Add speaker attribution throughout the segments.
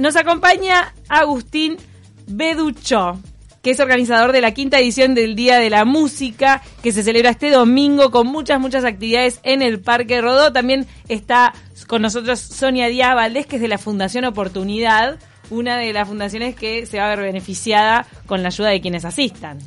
Speaker 1: Nos acompaña Agustín Beducho, que es organizador de la quinta edición del Día de la Música, que se celebra este domingo con muchas, muchas actividades en el Parque Rodó. También está con nosotros Sonia Díaz Valdés, que es de la Fundación Oportunidad, una de las fundaciones que se va a ver beneficiada con la ayuda de quienes asistan.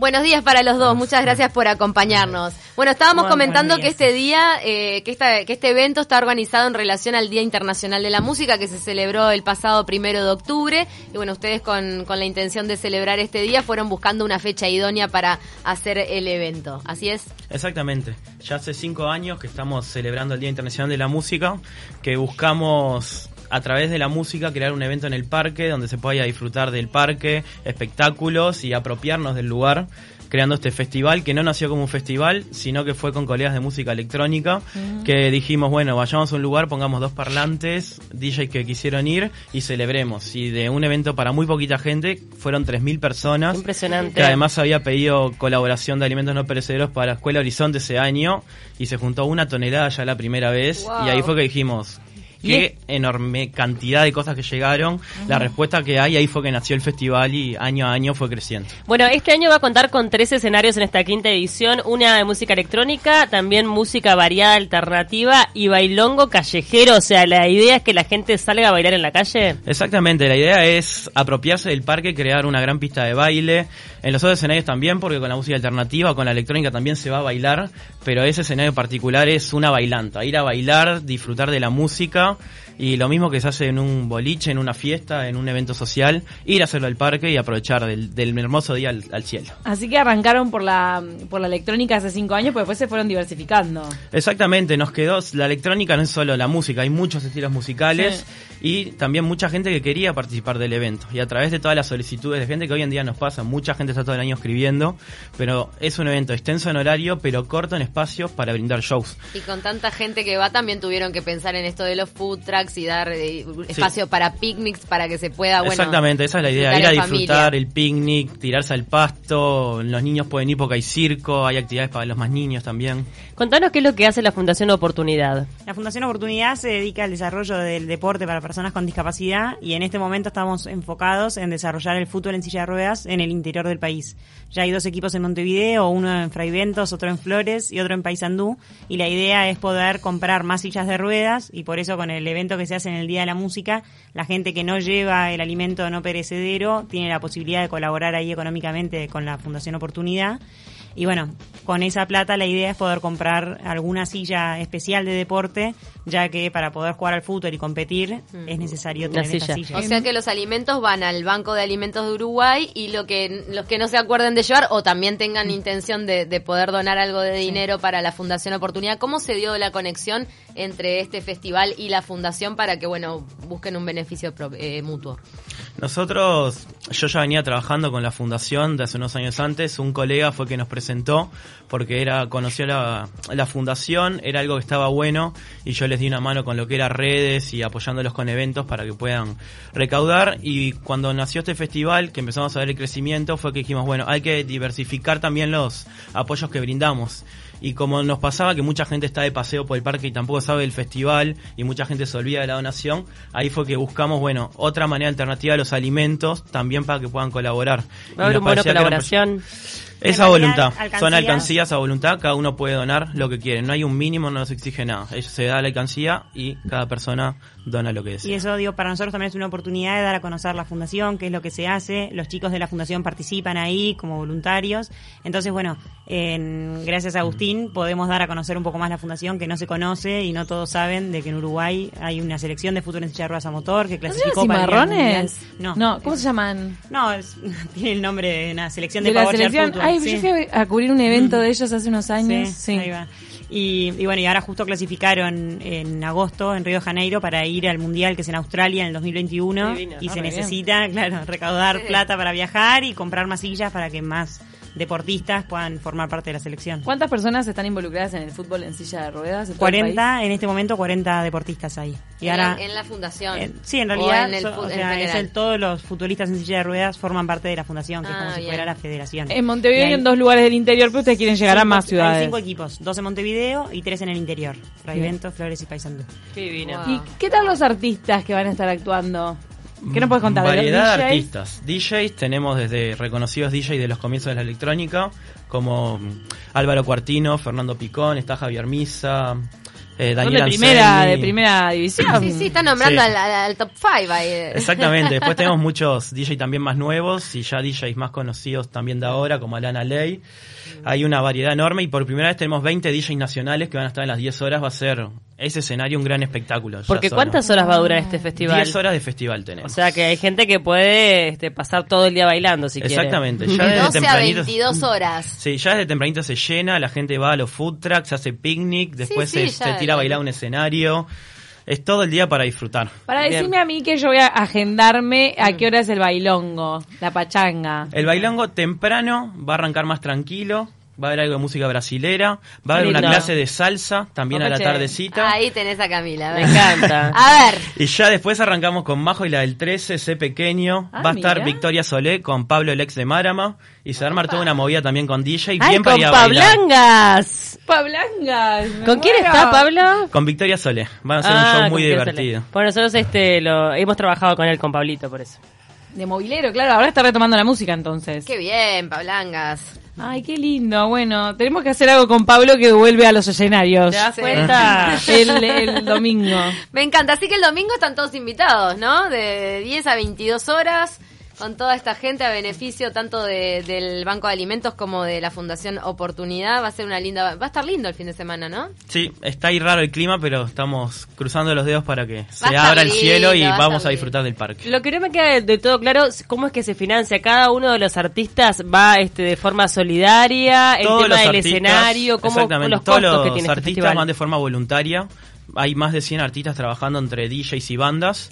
Speaker 2: Buenos días para los dos, muchas gracias por acompañarnos. Bueno, estábamos comentando que este día, eh, que, esta, que este evento está organizado en relación al Día Internacional de la Música que se celebró el pasado primero de octubre. Y bueno, ustedes con, con la intención de celebrar este día fueron buscando una fecha idónea para hacer el evento. ¿Así es?
Speaker 3: Exactamente. Ya hace cinco años que estamos celebrando el Día Internacional de la Música, que buscamos a través de la música crear un evento en el parque donde se pueda disfrutar del parque, espectáculos y apropiarnos del lugar creando este festival que no nació como un festival, sino que fue con colegas de música electrónica, mm. que dijimos, bueno, vayamos a un lugar, pongamos dos parlantes, DJs que quisieron ir y celebremos. Y de un evento para muy poquita gente, fueron 3.000 personas.
Speaker 2: Impresionante.
Speaker 3: Que además había pedido colaboración de alimentos no perecederos para la Escuela Horizonte ese año y se juntó una tonelada ya la primera vez. Y ahí fue que dijimos, qué enorme cantidad de cosas que llegaron. La respuesta que hay ahí fue que nació el festival y año a año fue creciendo.
Speaker 4: Bueno, este año va a contar con tres escenarios en esta quinta edición, una de música electrónica, también música variada alternativa y bailongo callejero, o sea, la idea es que la gente salga a bailar en la calle.
Speaker 3: Exactamente, la idea es apropiarse del parque, crear una gran pista de baile, en los otros escenarios también, porque con la música alternativa, con la electrónica también se va a bailar, pero ese escenario particular es una bailanta, ir a bailar, disfrutar de la música now. Y lo mismo que se hace en un boliche, en una fiesta, en un evento social, ir a hacerlo al parque y aprovechar del, hermoso día al, cielo.
Speaker 1: Así que arrancaron por la, por la electrónica hace cinco años, pero después se fueron diversificando.
Speaker 3: Exactamente, nos quedó, la electrónica no es solo la música, hay muchos estilos musicales y también mucha gente que quería participar del evento. Y a través de todas las solicitudes de gente que hoy en día nos pasa, mucha gente está todo el año escribiendo, pero es un evento extenso en horario, pero corto en espacios para brindar shows.
Speaker 2: Y con tanta gente que va, también tuvieron que pensar en esto de los food trucks y dar eh, espacio para picnics para que se pueda, bueno,
Speaker 3: Exactamente, esa es la idea, ir a disfrutar el picnic, tirarse al pasto, los niños pueden ir porque hay circo, hay actividades para los más niños también.
Speaker 4: Contanos qué es lo que hace la Fundación Oportunidad.
Speaker 5: La Fundación Oportunidad se dedica al desarrollo del deporte para personas con discapacidad y en este momento estamos enfocados en desarrollar el fútbol en silla de ruedas en el interior del país. Ya hay dos equipos en Montevideo, uno en Fraiventos, otro en Flores y otro en Paysandú y la idea es poder comprar más sillas de ruedas y por eso con el evento que se hace en el Día de la Música, la gente que no lleva el alimento no perecedero tiene la posibilidad de colaborar ahí económicamente con la Fundación Oportunidad. Y bueno, con esa plata la idea es poder comprar alguna silla especial de deporte, ya que para poder jugar al fútbol y competir es necesario tener esa silla.
Speaker 2: O sea que los alimentos van al Banco de Alimentos de Uruguay y lo que los que no se acuerden de llevar o también tengan mm. intención de, poder donar algo de dinero para la Fundación Oportunidad, ¿cómo se dio la conexión entre este festival y la Fundación para que, bueno, busquen un beneficio eh, mutuo?
Speaker 3: Nosotros, yo ya venía trabajando con la fundación de hace unos años antes. Un colega fue que nos presentó porque era conoció la, la fundación, era algo que estaba bueno y yo les di una mano con lo que era redes y apoyándolos con eventos para que puedan recaudar. Y cuando nació este festival, que empezamos a ver el crecimiento, fue que dijimos, bueno, hay que diversificar también los apoyos que brindamos y como nos pasaba que mucha gente está de paseo por el parque y tampoco sabe del festival y mucha gente se olvida de la donación, ahí fue que buscamos, bueno, otra manera alternativa de los alimentos también para que puedan colaborar.
Speaker 4: Va a haber una colaboración.
Speaker 3: Esa voluntad, son alcancías a voluntad, cada uno puede donar lo que quiere, no hay un mínimo, no se exige nada, se da la alcancía y cada persona dona lo que es.
Speaker 5: Y eso, digo, para nosotros también es una oportunidad de dar a conocer la fundación, qué es lo que se hace, los chicos de la fundación participan ahí como voluntarios, entonces bueno, gracias a Agustín podemos dar a conocer un poco más la fundación que no se conoce y no todos saben de que en Uruguay hay una selección de futuros en silla a motor que clasificó
Speaker 1: para marrones? No, no, ¿cómo se llaman?
Speaker 5: No, tiene el nombre de una selección de,
Speaker 1: de la selección. Ay, yo fui a cubrir un evento de ellos hace unos años. Sí, ahí va.
Speaker 5: Y, bueno, y ahora justo clasificaron en agosto en Río de Janeiro para ir al Mundial que es en Australia en el 2021 y se necesita, claro, recaudar plata para viajar y comprar más sillas para que más deportistas puedan formar parte de la selección.
Speaker 1: ¿Cuántas personas están involucradas en el fútbol en silla de ruedas?
Speaker 5: 40, en este momento 40 deportistas ahí.
Speaker 2: Y en, ahora, en la fundación.
Speaker 5: sí, en realidad todos los futbolistas en silla de ruedas forman parte de la fundación, que es como ah, si fuera la federación.
Speaker 1: En Montevideo y en dos lugares del interior, pero ustedes quieren llegar a más ciudades.
Speaker 5: Hay cinco equipos, dos en Montevideo y tres en el interior. Raivento, Flores y Paysandú.
Speaker 1: Qué ¿Y qué tal los artistas que van a estar actuando? ¿Qué nos puedes contar?
Speaker 3: Variedad de
Speaker 1: DJs?
Speaker 3: artistas. DJs tenemos desde reconocidos DJs de los comienzos de la electrónica, como mm, Álvaro Cuartino, Fernando Picón, está Javier Misa, eh,
Speaker 1: Son
Speaker 3: Daniel
Speaker 1: de primera,
Speaker 3: Anselmi.
Speaker 1: de primera división.
Speaker 2: Sí, sí, está nombrando
Speaker 3: Sí.
Speaker 2: al, al- al top 5 ahí.
Speaker 3: Exactamente, después tenemos muchos DJ también más nuevos y ya DJs más conocidos también de ahora, como Alana Ley. Hay una variedad enorme y por primera vez tenemos 20 DJs nacionales que van a estar en las 10 horas. Va a ser ese escenario un gran espectáculo.
Speaker 4: Porque
Speaker 3: solo.
Speaker 4: ¿cuántas horas va a durar este festival?
Speaker 3: 10 horas de festival
Speaker 4: O
Speaker 3: tenemos.
Speaker 4: sea que hay gente que puede este, pasar todo el día bailando si quiere.
Speaker 3: Exactamente, ya
Speaker 2: De
Speaker 3: desde
Speaker 2: 12 a
Speaker 3: tempranito.
Speaker 2: 22 horas.
Speaker 3: Sí, ya desde tempranito se llena, la gente va a los food trucks, se hace picnic, después
Speaker 2: sí,
Speaker 3: se,
Speaker 2: ya-
Speaker 3: se tira a bailar a un escenario. Es todo el día para disfrutar.
Speaker 1: Para
Speaker 4: Bien.
Speaker 1: decirme a mí que yo voy a agendarme a qué hora es el bailongo, la pachanga.
Speaker 3: El bailongo temprano va a arrancar más tranquilo, va a haber algo de música brasilera, va a haber una clase de salsa también a la tardecita.
Speaker 2: Ahí tenés a Camila.
Speaker 4: Me encanta.
Speaker 2: A ver.
Speaker 3: Y ya después arrancamos con Majo y la del 13, C pequeño.
Speaker 1: Ah,
Speaker 3: va a estar
Speaker 1: mira.
Speaker 3: Victoria Solé con Pablo Lex de Marama. Y se va a armar toda una movida también con DJ.
Speaker 4: ¡Ay,
Speaker 3: bien para
Speaker 4: con
Speaker 3: ir a bailar.
Speaker 4: Pablangas!
Speaker 1: Pablangas.
Speaker 4: ¿Con quién está Pablo?
Speaker 3: Con Victoria Solé. Van a hacer
Speaker 4: Ah,
Speaker 3: un show muy divertido.
Speaker 4: Bueno, nosotros este, lo, hemos trabajado con él, con Pablito, por eso.
Speaker 1: De movilero, claro, ahora está retomando la música entonces.
Speaker 2: Qué bien, Pablangas.
Speaker 1: Ay, qué lindo. Bueno, tenemos que hacer algo con Pablo que vuelve a los escenarios.
Speaker 4: ¿Te das cuenta?
Speaker 1: El, el domingo.
Speaker 2: Me encanta. Así que el domingo están todos invitados, ¿no? De 10 a 22 horas. Con toda esta gente a beneficio tanto de- del Banco de Alimentos como de la Fundación Oportunidad. Va a ser una linda. Va a estar lindo el fin de semana, ¿no?
Speaker 3: Sí, está ahí raro el clima, pero estamos cruzando los dedos para que se abra el cielo y
Speaker 2: a
Speaker 3: vamos a disfrutar del parque.
Speaker 4: Lo que no me queda de, todo claro es cómo es que se financia. Cada uno de los artistas va este, de forma solidaria, el tema del
Speaker 3: artistas,
Speaker 4: escenario, cómo
Speaker 3: exactamente,
Speaker 4: los
Speaker 3: todos
Speaker 4: costos
Speaker 3: los
Speaker 4: que tiene este
Speaker 3: artistas van de forma voluntaria. Hay más de 100 artistas trabajando entre DJs y bandas.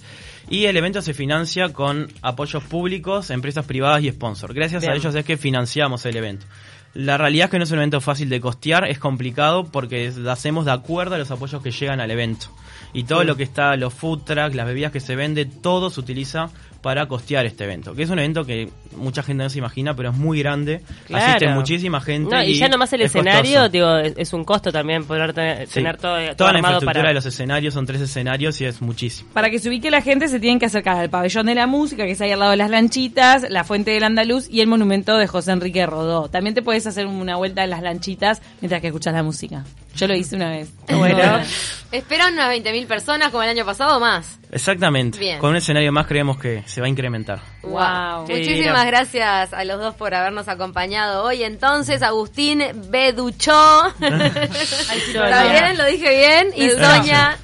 Speaker 3: Y el evento se financia con apoyos públicos, empresas privadas y sponsors. Gracias
Speaker 4: Bien.
Speaker 3: a ellos es que financiamos el evento. La realidad es que no es un evento fácil de costear, es complicado porque hacemos de acuerdo a los apoyos que llegan al evento. Y todo lo que está, los food trucks, las bebidas que se vende, todo se utiliza para costear este evento. Que es un evento que mucha gente no se imagina, pero es muy grande.
Speaker 4: Claro.
Speaker 3: Asiste muchísima gente.
Speaker 4: No, y, ya nomás el
Speaker 3: es
Speaker 4: escenario,
Speaker 3: costoso.
Speaker 4: digo, es, es un costo también poder tener,
Speaker 3: Sí.
Speaker 4: tener todo, todo
Speaker 3: Toda la infraestructura
Speaker 4: para...
Speaker 3: de los escenarios son tres escenarios y es muchísimo.
Speaker 1: Para que se ubique la gente se tienen que acercar al pabellón de la música, que es ahí al lado de las lanchitas, la fuente del andaluz y el monumento de José Enrique Rodó. También te puedes hacer una vuelta en las lanchitas mientras que escuchas la música. Yo lo hice una vez.
Speaker 4: Bueno.
Speaker 2: Esperan unas 20.000 personas como el año pasado o más.
Speaker 3: Exactamente.
Speaker 2: Bien.
Speaker 3: Con un escenario más creemos que se va a incrementar.
Speaker 1: Wow.
Speaker 4: Qué
Speaker 2: Muchísimas
Speaker 4: divino.
Speaker 2: gracias a los dos por habernos acompañado hoy. Entonces, Agustín Beduchó. ¿Está bien? ¿Lo dije bien? Y. Sonia.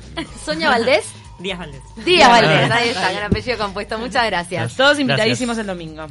Speaker 2: Sonia Valdés.
Speaker 5: Díaz Valdés.
Speaker 2: Díaz Valdés, ahí está, con apellido compuesto. Muchas gracias.
Speaker 1: Todos invitadísimos el domingo.